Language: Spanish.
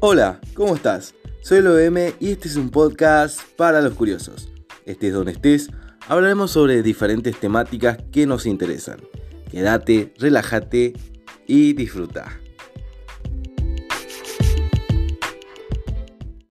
Hola, ¿cómo estás? Soy LOM y este es un podcast para los curiosos. Estés donde estés, hablaremos sobre diferentes temáticas que nos interesan. Quédate, relájate y disfruta.